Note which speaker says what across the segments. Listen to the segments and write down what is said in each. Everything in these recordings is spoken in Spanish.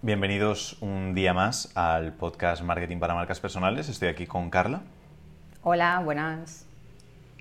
Speaker 1: Bienvenidos un día más al podcast Marketing para Marcas Personales. Estoy aquí con Carla.
Speaker 2: Hola, buenas.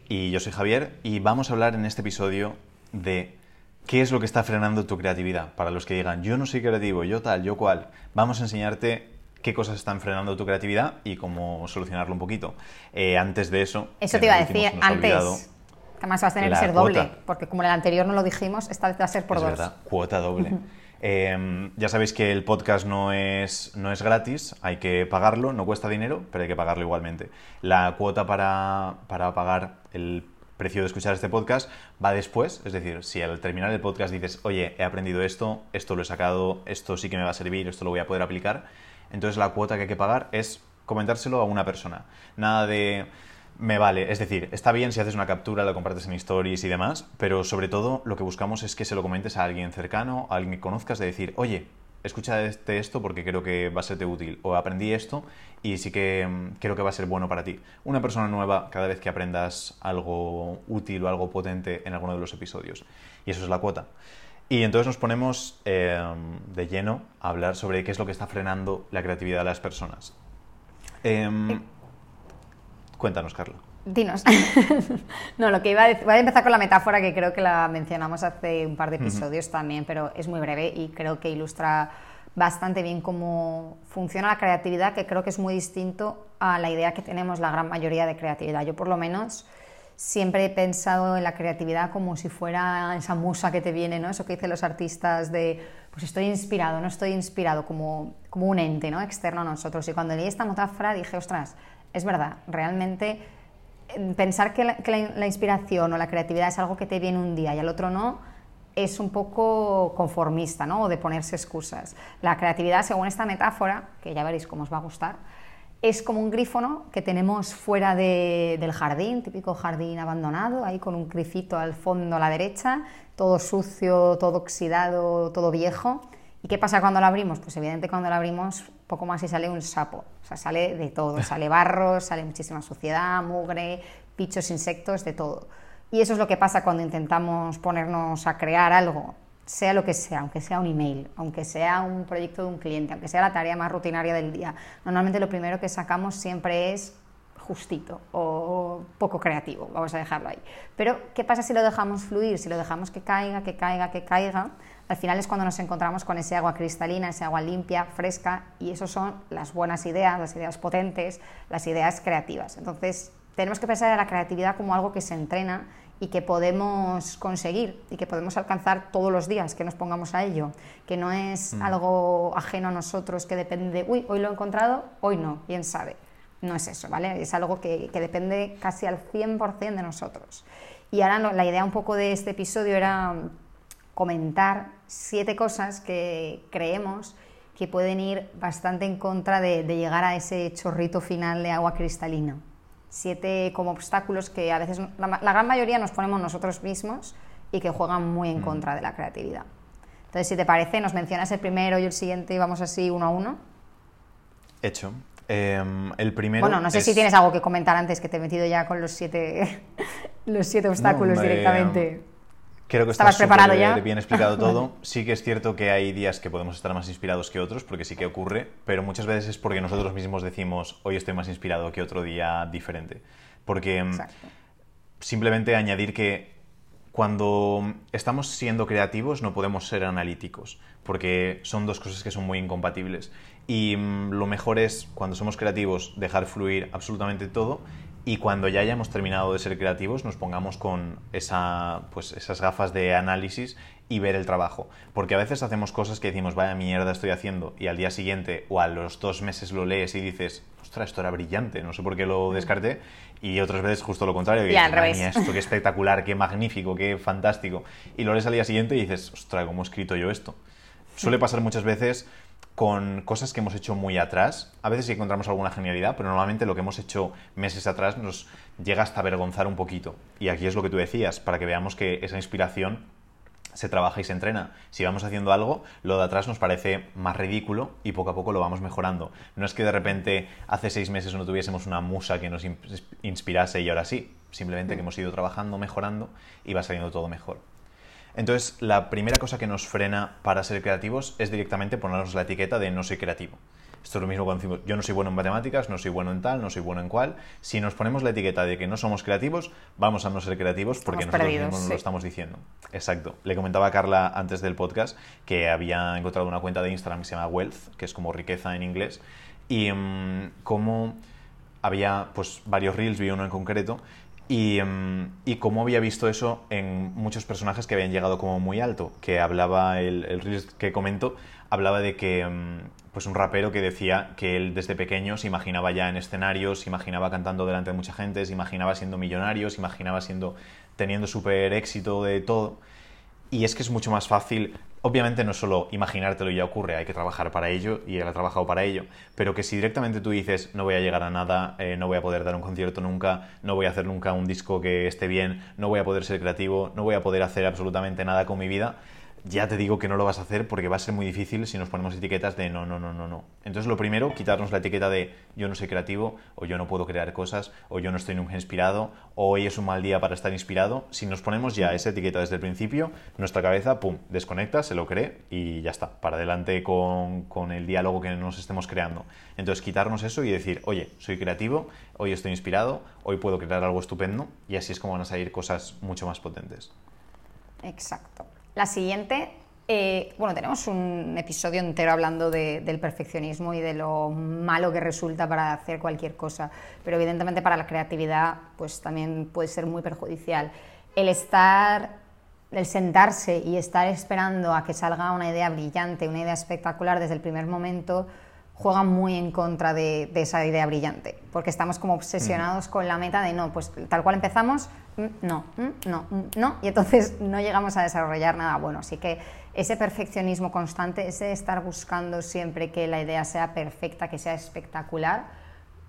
Speaker 1: Y yo soy Javier y vamos a hablar en este episodio de qué es lo que está frenando tu creatividad. Para los que digan, yo no soy creativo, yo tal, yo cual, vamos a enseñarte qué cosas están frenando tu creatividad y cómo solucionarlo un poquito. Eh, antes de eso...
Speaker 2: Eso te iba a decir antes. Además vas a tener que ser doble, porque como en el anterior no lo dijimos, esta vez va a ser por
Speaker 1: es
Speaker 2: dos.
Speaker 1: Verdad, cuota doble. Em, ya sabéis que el podcast no es, no es gratis, hay que pagarlo, no cuesta dinero, pero hay que pagarlo igualmente. La cuota para, para pagar el precio de escuchar este podcast va después, es decir, si al terminar el podcast dices, oye, he aprendido esto, esto lo he sacado, esto sí que me va a servir, esto lo voy a poder aplicar, entonces la cuota que hay que pagar es comentárselo a una persona. Nada de me vale. Es decir, está bien si haces una captura, la compartes en stories y demás, pero sobre todo lo que buscamos es que se lo comentes a alguien cercano, a alguien que conozcas, de decir, oye, escucha este esto porque creo que va a serte útil, o aprendí esto y sí que mm, creo que va a ser bueno para ti. Una persona nueva cada vez que aprendas algo útil o algo potente en alguno de los episodios. Y eso es la cuota. Y entonces nos ponemos em, de lleno a hablar sobre qué es lo que está frenando la creatividad de las personas. Em, eh, Cuéntanos, Carla.
Speaker 2: Dinos. no, lo que iba a decir, voy a empezar con la metáfora que creo que la mencionamos hace un par de episodios también, pero es muy breve y creo que ilustra bastante bien cómo funciona la creatividad, que creo que es muy distinto a la idea que tenemos la gran mayoría de creatividad. Yo por lo menos siempre he pensado en la creatividad como si fuera esa musa que te viene, ¿no? Eso que dicen los artistas de, pues estoy inspirado, no estoy inspirado, como, como un ente, ¿no? Externo a nosotros. Y cuando leí esta metáfora dije, ostras, es verdad, realmente eh, pensar que, la, inspiración o la creatividad es algo que te viene un día y al otro no, es un poco conformista, ¿no? O de ponerse excusas. La creatividad, según esta metáfora, que ya veréis cómo os va a gustar, es como un grifo que tenemos fuera del jardín, típico jardín abandonado, ahí con un grifito al fondo a la derecha, todo sucio, todo oxidado, todo viejo. ¿Y qué pasa cuando lo abrimos? Pues evidentemente cuando lo abrimos poco más y sale un sapo. O sea, sale de todo. Sale barro, sale muchísima suciedad, mugre, bichos, insectos, de todo. Y eso es lo que pasa cuando intentamos ponernos a crear algo, sea lo que sea, aunque sea un email, aunque sea un proyecto de un cliente, aunque sea la tarea más rutinaria del día. Normalmente lo primero que sacamos siempre es justito o poco creativo, vamos a dejarlo ahí. Pero, ¿qué pasa si lo dejamos fluir? Si lo dejamos que caiga, que caiga, que caiga, al final es cuando nos encontramos con ese agua cristalina, ese agua limpia, fresca, y eso son las buenas ideas, las ideas potentes, las ideas creativas. Entonces, tenemos que pensar en la creatividad como algo que se entrena y que podemos conseguir y que podemos alcanzar todos los días que nos pongamos a ello, que no es mm. algo ajeno a nosotros que depende de, uy, hoy lo he encontrado, hoy no, quién sabe. No es eso, ¿vale? Es algo que, que depende casi al 100% de nosotros. Y ahora la idea un poco de este episodio era comentar siete cosas que creemos que pueden ir bastante en contra de, llegar a ese chorrito final de agua cristalina. Siete como obstáculos que a veces la, gran mayoría nos ponemos nosotros mismos y que juegan muy en mm. contra de la creatividad. Entonces, si te parece, nos mencionas el primero y el siguiente y vamos así uno a uno.
Speaker 1: Hecho. Em, el primero.
Speaker 2: Bueno, no sé si tienes algo que comentar antes que te he metido ya con los siete, los siete obstáculos directamente.
Speaker 1: Creo que
Speaker 2: ¿Estabas preparado ya?
Speaker 1: bien explicado todo. Sí que es cierto que hay días que podemos estar más inspirados que otros, porque sí que ocurre, pero muchas veces es porque nosotros mismos decimos, hoy estoy más inspirado que otro día diferente. Porque mm, simplemente añadir que cuando estamos siendo creativos no podemos ser analíticos, porque son dos cosas que son muy incompatibles. Y mm, lo mejor es, cuando somos creativos, dejar fluir absolutamente todo y cuando ya hayamos terminado de ser creativos nos pongamos con esa, pues esas gafas de análisis y ver el trabajo. Porque a veces hacemos cosas que decimos, vaya mierda estoy haciendo, y al día siguiente o a los dos meses lo lees y dices, ostras, esto era brillante, no sé por qué lo mm. descarté, y otras veces justo lo contrario, que dices, esto qué espectacular, qué magnífico, qué fantástico, y lo lees al día siguiente y dices, ostras, ¿cómo he escrito yo esto? Suele pasar muchas veces con cosas que hemos hecho muy atrás. A veces sí encontramos alguna genialidad, pero normalmente lo que hemos hecho meses atrás nos llega hasta avergonzar un poquito. Y aquí es lo que tú decías, para que veamos que esa inspiración se trabaja y se entrena. Si vamos haciendo algo, lo de atrás nos parece más ridículo y poco a poco lo vamos mejorando. No es que de repente hace seis meses no tuviésemos una musa que nos inspirase y ahora sí. Simplemente que hemos ido trabajando, mejorando y va saliendo todo mejor. Entonces, la primera cosa que nos frena para ser creativos es directamente ponernos la etiqueta de no soy creativo. Esto es lo mismo cuando decimos, yo no soy bueno en matemáticas, no soy bueno en tal, no soy bueno en cual. Si nos ponemos la etiqueta de que no somos creativos, vamos a no ser creativos porque nosotros mismos nos lo estamos diciendo. Exacto. Le comentaba a Carla antes del podcast que había encontrado una cuenta de Instagram que se llama Wealth, que es como riqueza en inglés, y um, como había pues varios reels, vi uno en concreto, y, um, y, cómo había visto eso en muchos personajes que habían llegado como muy alto, que hablaba, el, el que comento, hablaba de que um, pues un rapero que decía que él desde pequeño se imaginaba ya en escenarios, se imaginaba cantando delante de mucha gente, se imaginaba siendo millonario, se imaginaba siendo teniendo súper éxito de todo. Y es que es mucho más fácil, obviamente no solo imaginártelo y ya ocurre, hay que trabajar para ello y él ha trabajado para ello, pero que si directamente tú dices no voy a llegar a nada, eh, no voy a poder dar un concierto nunca, no voy a hacer nunca un disco que esté bien, no voy a poder ser creativo, no voy a poder hacer absolutamente nada con mi vida, ya te digo que no lo vas a hacer porque va a ser muy difícil si nos ponemos etiquetas de no, no, no, no, no. Entonces lo primero, quitarnos la etiqueta de yo no soy creativo, o yo no puedo crear cosas, o yo no estoy nunca inspirado, o hoy es un mal día para estar inspirado. Si nos ponemos ya esa etiqueta desde el principio, nuestra cabeza, pum, desconecta, se lo cree y ya está, para adelante con, con el diálogo que nos estemos creando. Entonces quitarnos eso y decir, oye, soy creativo, hoy estoy inspirado, hoy puedo crear algo estupendo, y así es como van a salir cosas mucho más potentes.
Speaker 2: Exacto. La siguiente, eh, bueno, tenemos un episodio entero hablando del perfeccionismo y de lo malo que resulta para hacer cualquier cosa, pero evidentemente para la creatividad pues también puede ser muy perjudicial. El estar, el sentarse y estar esperando a que salga una idea brillante, una idea espectacular desde el primer momento, juega muy en contra de, esa idea brillante, porque estamos como obsesionados con la meta de no, pues tal cual empezamos, mm, no, mm, no, mm, no, y entonces no llegamos a desarrollar nada bueno. Así que ese perfeccionismo constante, ese estar buscando siempre que la idea sea perfecta, que sea espectacular,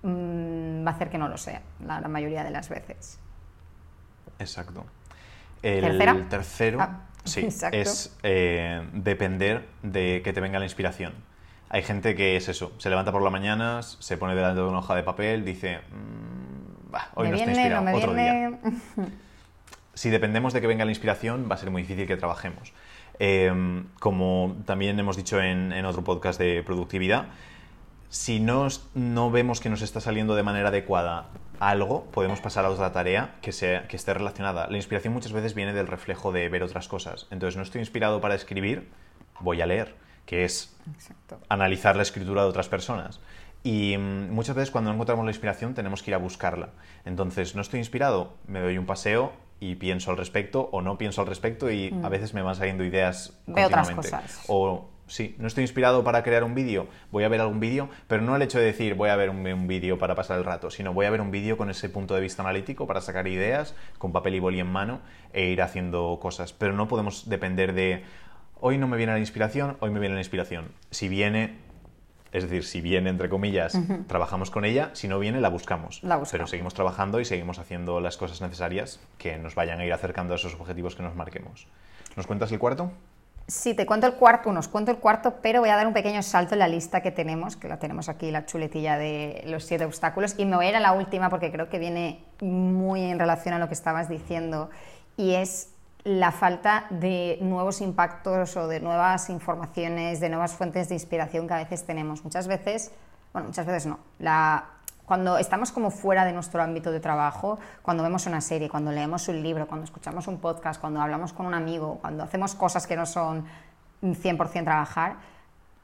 Speaker 2: va a hacer que no lo sea, la, mayoría de las veces.
Speaker 1: Exacto. El tercero ah, sí, es eh, depender de que te venga la inspiración. Hay gente que es eso, se levanta por la mañana, se pone delante de una hoja de papel, dice, hoy no inspirado, otro día. si dependemos de que venga la inspiración, va a ser muy difícil que trabajemos. Em, como también hemos dicho en, otro podcast de productividad, si no, no vemos que nos está saliendo de manera adecuada algo, podemos pasar a otra tarea que, sea, que esté relacionada. La inspiración muchas veces viene del reflejo de ver otras cosas. Entonces, no estoy inspirado para escribir, voy a leer que es analizar la escritura de otras personas. Y mm, muchas veces cuando no encontramos la inspiración tenemos que ir a buscarla. Entonces, no estoy inspirado, me doy un paseo y pienso al respecto o no pienso al respecto y a mm. veces me van saliendo ideas
Speaker 2: de otras cosas.
Speaker 1: O sí, no estoy inspirado para crear un vídeo, voy a ver algún vídeo, pero no el hecho de decir voy a ver un, un vídeo para pasar el rato, sino voy a ver un vídeo con ese punto de vista analítico para sacar ideas, con papel y boli en mano e ir haciendo cosas. Pero no podemos depender de hoy no me viene la inspiración, hoy me viene la inspiración. Si viene, es decir, si viene, entre comillas, trabajamos con ella, si no viene, la buscamos.
Speaker 2: la buscamos.
Speaker 1: Pero seguimos trabajando y seguimos haciendo las cosas necesarias que nos vayan a ir acercando a esos objetivos que nos marquemos. ¿Nos cuentas el cuarto?
Speaker 2: Sí, te cuento el cuarto, nos cuento el cuarto, pero voy a dar un pequeño salto en la lista que tenemos, que la tenemos aquí, la chuletilla de los siete obstáculos, y me voy a ir a la última porque creo que viene muy en relación a lo que estabas diciendo, y es la falta de nuevos impactos o de nuevas informaciones, de nuevas fuentes de inspiración que a veces tenemos. Muchas veces, bueno, muchas veces no. cuando estamos como fuera de nuestro ámbito de trabajo, cuando vemos una serie, cuando leemos un libro, cuando escuchamos un podcast, cuando hablamos con un amigo, cuando hacemos cosas que no son 100% trabajar,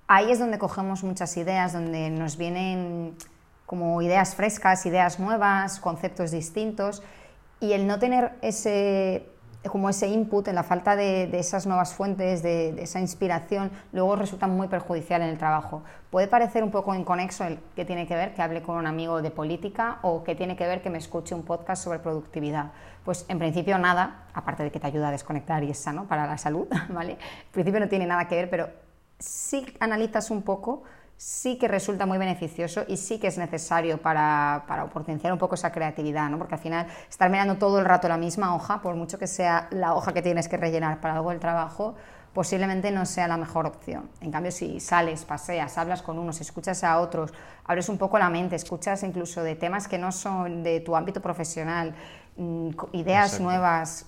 Speaker 2: ahí es donde cogemos muchas ideas, donde nos vienen como ideas frescas, ideas nuevas, conceptos distintos, y el no tener ese como ese input, en la falta de, esas nuevas fuentes, de, esa inspiración, luego resulta muy perjudicial en el trabajo. Puede parecer un poco inconexo el que tiene que ver que hable con un amigo de política o que tiene que ver que me escuche un podcast sobre productividad. Pues en principio nada, aparte de que te ayuda a desconectar y es sano para la salud, ¿vale? En principio no tiene nada que ver, pero si analizas un poco, sí que resulta muy beneficioso y sí que es necesario para, potenciar un poco esa creatividad, ¿no? porque al final estar mirando todo el rato la misma hoja, por mucho que sea la hoja que tienes que rellenar para algo del trabajo, posiblemente no sea la mejor opción. En cambio, si sales, paseas, hablas con unos, escuchas a otros, abres un poco la mente, escuchas incluso de temas que no son de tu ámbito profesional, mm, ideas nuevas,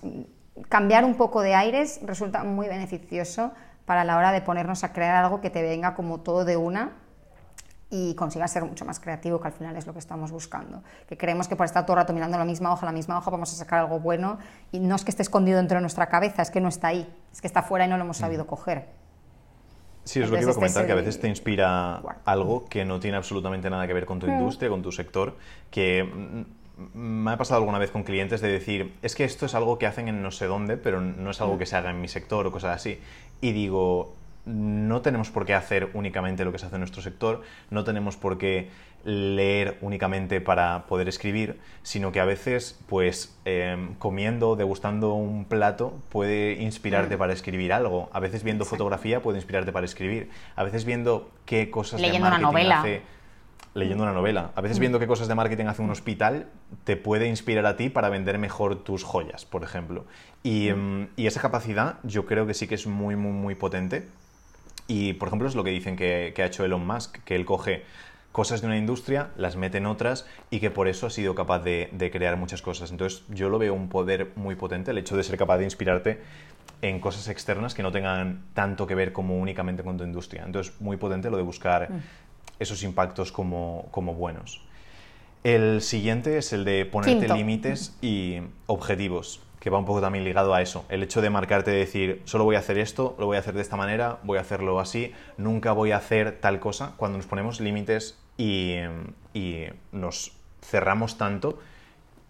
Speaker 2: cambiar un poco de aires resulta muy beneficioso para la hora de ponernos a crear algo que te venga como todo de una y consiga ser mucho más creativo, que al final es lo que estamos buscando. Que creemos que por estar todo el rato mirando la misma hoja, la misma hoja, vamos a sacar algo bueno y no es que esté escondido dentro de nuestra cabeza, es que no está ahí, es que está fuera y no lo hemos sabido coger.
Speaker 1: Sí, es lo que iba a este comentar, que a veces te inspira algo que no tiene absolutamente nada que ver con tu mm. industria, con tu sector, que mm, me ha pasado alguna vez con clientes de decir, es que esto es algo que hacen en no sé dónde, pero no es algo mm. que se haga en mi sector o cosas así. Y digo, no tenemos por qué hacer únicamente lo que se hace en nuestro sector, no tenemos por qué leer únicamente para poder escribir, sino que a veces, pues, em, comiendo, degustando un plato, puede inspirarte mm. para escribir algo. A veces viendo fotografía puede inspirarte para escribir. A veces viendo qué cosas
Speaker 2: de marketing una novela.
Speaker 1: hace leyendo una novela. A veces mm. viendo qué cosas de marketing hace un hospital, te puede inspirar a ti para vender mejor tus joyas, por ejemplo. Y, mm. em, y esa capacidad yo creo que sí que es muy, muy, muy potente y, por ejemplo, es lo que dicen que, ha hecho Elon Musk, que él coge cosas de una industria, las mete en otras y que por eso ha sido capaz de, crear muchas cosas. Entonces, yo lo veo un poder muy potente, el hecho de ser capaz de inspirarte en cosas externas que no tengan tanto que ver como únicamente con tu industria. Entonces, muy potente lo de buscar mm. Esos impactos como, como buenos. El siguiente es el de ponerte límites y objetivos que va un poco también ligado a eso. El hecho de marcarte, de decir, solo voy a hacer esto, lo voy a hacer de esta manera, voy a hacerlo así, nunca voy a hacer tal cosa. Cuando nos ponemos límites y, nos cerramos tanto,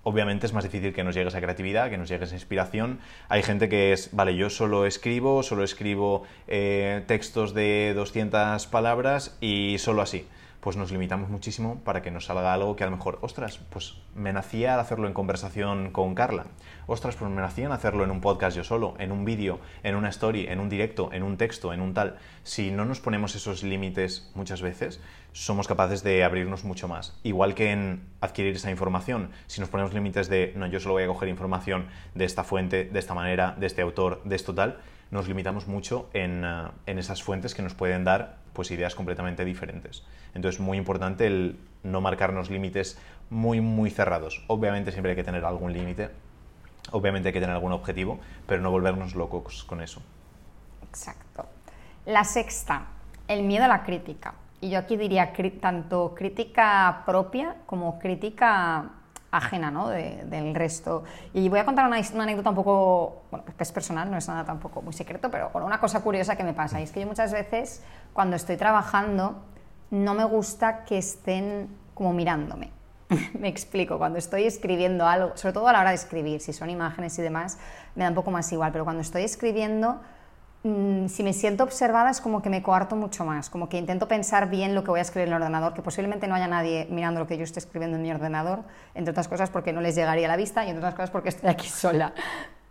Speaker 1: obviamente es más difícil que nos llegue esa creatividad, que nos llegue esa inspiración. Hay gente que es, vale, yo solo escribo, solo escribo eh, textos de 200 palabras y solo así pues nos limitamos muchísimo para que nos salga algo que a lo mejor, ostras, pues me nacía hacerlo en conversación con Carla, ostras, pues me nacía hacerlo en un podcast yo solo, en un vídeo, en una story, en un directo, en un texto, en un tal. Si no nos ponemos esos límites muchas veces, somos capaces de abrirnos mucho más. Igual que en adquirir esa información, si nos ponemos límites de, no, yo solo voy a coger información de esta fuente, de esta manera, de este autor, de esto tal, nos limitamos mucho en, eh, en esas fuentes que nos pueden dar pues ideas completamente diferentes. Entonces, muy importante el no marcarnos límites muy, muy cerrados. Obviamente siempre hay que tener algún límite, obviamente hay que tener algún objetivo, pero no volvernos locos con eso.
Speaker 2: Exacto. La sexta, el miedo a la crítica. Y yo aquí diría tanto crítica propia como crítica ajena ¿no? del resto. Y voy a contar una, anécdota un poco, bueno, es personal, no es nada tampoco muy secreto, pero una cosa curiosa que me pasa. Y es que yo muchas veces, cuando estoy trabajando, no me gusta que estén como mirándome. me explico, cuando estoy escribiendo algo, sobre todo a la hora de escribir, si son imágenes y demás, me da un poco más igual, pero cuando estoy escribiendo si me siento observada es como que me coarto mucho más, como que intento pensar bien lo que voy a escribir en el ordenador, que posiblemente no haya nadie mirando lo que yo esté escribiendo en mi ordenador, entre otras cosas porque no les llegaría a la vista y entre otras cosas porque estoy aquí sola.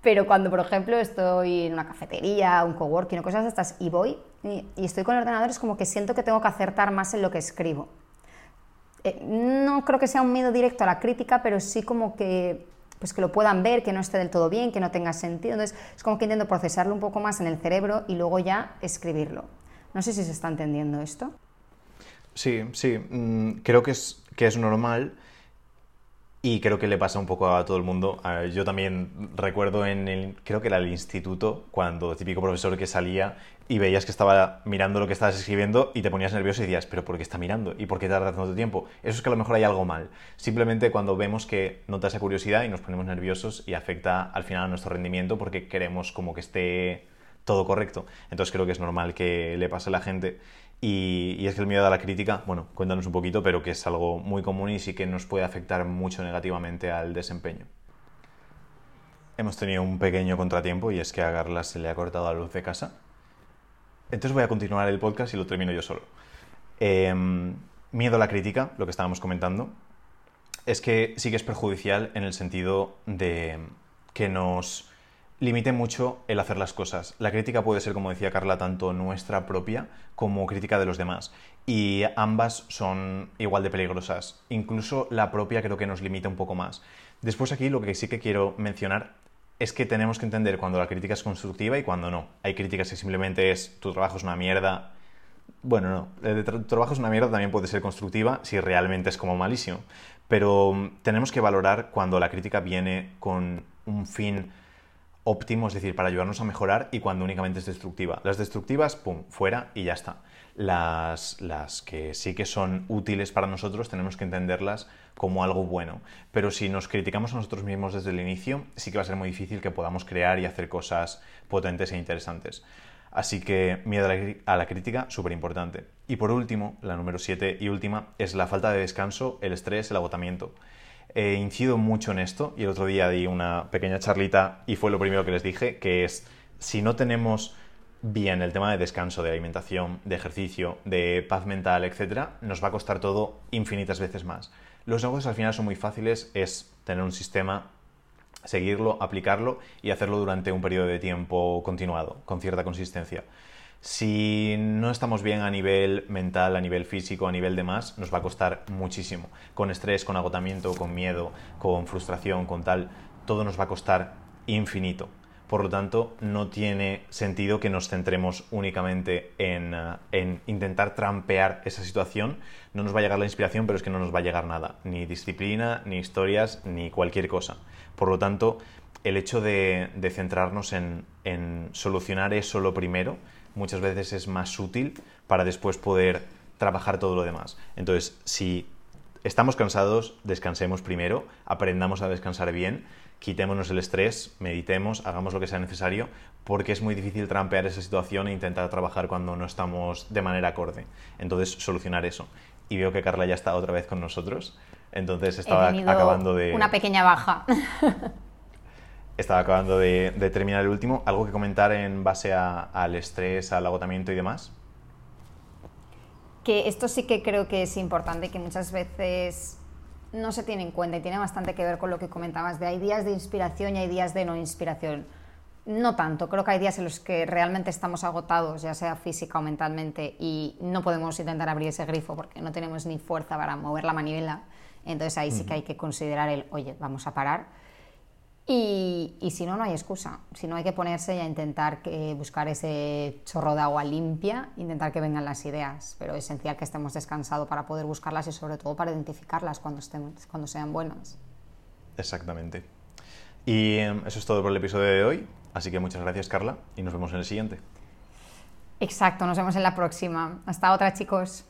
Speaker 2: Pero cuando, por ejemplo, estoy en una cafetería, un coworking o cosas estas y voy y, estoy con el ordenador, es como que siento que tengo que acertar más en lo que escribo. Eh, no creo que sea un miedo directo a la crítica, pero sí como que pues que lo puedan ver, que no esté del todo bien, que no tenga sentido. Entonces, es como que intento procesarlo un poco más en el cerebro y luego ya escribirlo. No sé si se está entendiendo esto.
Speaker 1: Sí, sí, mm, creo que es, que es normal y creo que le pasa un poco a todo el mundo. Yo también recuerdo en el, creo que era el instituto, cuando el típico profesor que salía y veías que estaba mirando lo que estabas escribiendo y te ponías nervioso y decías, pero ¿por qué está mirando? ¿Y por qué tarda tanto tiempo? Eso es que a lo mejor hay algo mal. Simplemente cuando vemos que nota esa curiosidad y nos ponemos nerviosos y afecta al final a nuestro rendimiento porque queremos como que esté todo correcto. Entonces creo que es normal que le pase a la gente. Y, es que el miedo a la crítica, bueno, cuéntanos un poquito, pero que es algo muy común y sí que nos puede afectar mucho negativamente al desempeño. Hemos tenido un pequeño contratiempo y es que a Carla se le ha cortado la luz de casa entonces voy a continuar el podcast y lo termino yo solo. Em, miedo a la crítica, lo que estábamos comentando, es que sí que es perjudicial en el sentido de que nos limite mucho el hacer las cosas. La crítica puede ser, como decía Carla, tanto nuestra propia como crítica de los demás. Y ambas son igual de peligrosas. Incluso la propia creo que nos limita un poco más. Después aquí lo que sí que quiero mencionar es que tenemos que entender cuando la crítica es constructiva y cuando no. Hay críticas que simplemente es tu trabajo es una mierda. Bueno, no, tu trabajo es una mierda también puede ser constructiva si realmente es como malísimo. Pero mm, tenemos que valorar cuando la crítica viene con un fin óptimo, es decir, para ayudarnos a mejorar y cuando únicamente es destructiva. Las destructivas, pum, fuera y ya está. Las, las que sí que son útiles para nosotros tenemos que entenderlas como algo bueno. Pero si nos criticamos a nosotros mismos desde el inicio, sí que va a ser muy difícil que podamos crear y hacer cosas potentes e interesantes. Así que miedo a la, crítica, súper importante. Y por último, la número 7 y última, es la falta de descanso, el estrés, el agotamiento. He incido mucho en esto y el otro día di una pequeña charlita y fue lo primero que les dije, que es si no tenemos bien el tema de descanso, de alimentación, de ejercicio, de paz mental, etc., nos va a costar todo infinitas veces más. Los negocios al final son muy fáciles, es tener un sistema, seguirlo, aplicarlo y hacerlo durante un periodo de tiempo continuado, con cierta consistencia. Si no estamos bien a nivel mental, a nivel físico, a nivel de más, nos va a costar muchísimo. Con estrés, con agotamiento, con miedo, con frustración, con tal, todo nos va a costar infinito. Por lo tanto, no tiene sentido que nos centremos únicamente en, eh, intentar trampear esa situación. No nos va a llegar la inspiración, pero es que no nos va a llegar nada. Ni disciplina, ni historias, ni cualquier cosa. Por lo tanto, el hecho de, centrarnos en, en solucionar eso lo primero, muchas veces es más útil para después poder trabajar todo lo demás. Entonces, si estamos cansados, descansemos primero, aprendamos a descansar bien, quitémonos el estrés, meditemos, hagamos lo que sea necesario, porque es muy difícil trampear esa situación e intentar trabajar cuando no estamos de manera acorde. Entonces, solucionar eso. Y veo que Carla ya está otra vez con nosotros. Entonces estaba acabando de...
Speaker 2: Una pequeña baja.
Speaker 1: estaba acabando de, terminar el último. ¿Algo que comentar en base al estrés, al agotamiento y demás?
Speaker 2: Que esto sí que creo que es importante, que muchas veces no se tiene en cuenta y tiene bastante que ver con lo que comentabas de hay días de inspiración y hay días de no inspiración. No tanto, creo que hay días en los que realmente estamos agotados, ya sea física o mentalmente, y no podemos intentar abrir ese grifo porque no tenemos ni fuerza para mover la manivela. Entonces ahí sí que hay que considerar el, oye, vamos a parar y, si no, no hay excusa. Si no, hay que ponerse y a intentar que, buscar ese chorro de agua limpia, intentar que vengan las ideas. Pero es esencial que estemos descansados para poder buscarlas y sobre todo para identificarlas cuando, estén, cuando sean buenas.
Speaker 1: Exactamente. Y em, eso es todo por el episodio de hoy. Así que muchas gracias, Carla, y nos vemos en el siguiente.
Speaker 2: Exacto, nos vemos en la próxima. Hasta otra, chicos.